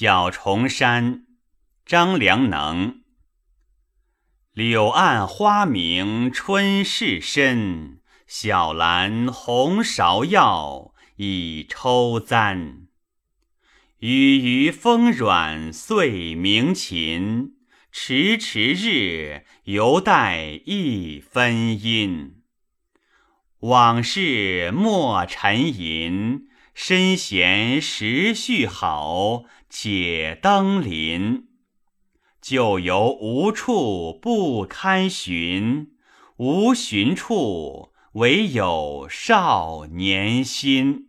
小重山，张良能。柳暗花明春事深，小兰红芍药已抽簪。雨余风软岁鸣琴，迟迟日犹带一分阴。往事莫沉吟。身闲时序好，且登临。旧游无处不堪寻，无寻处，唯有少年心。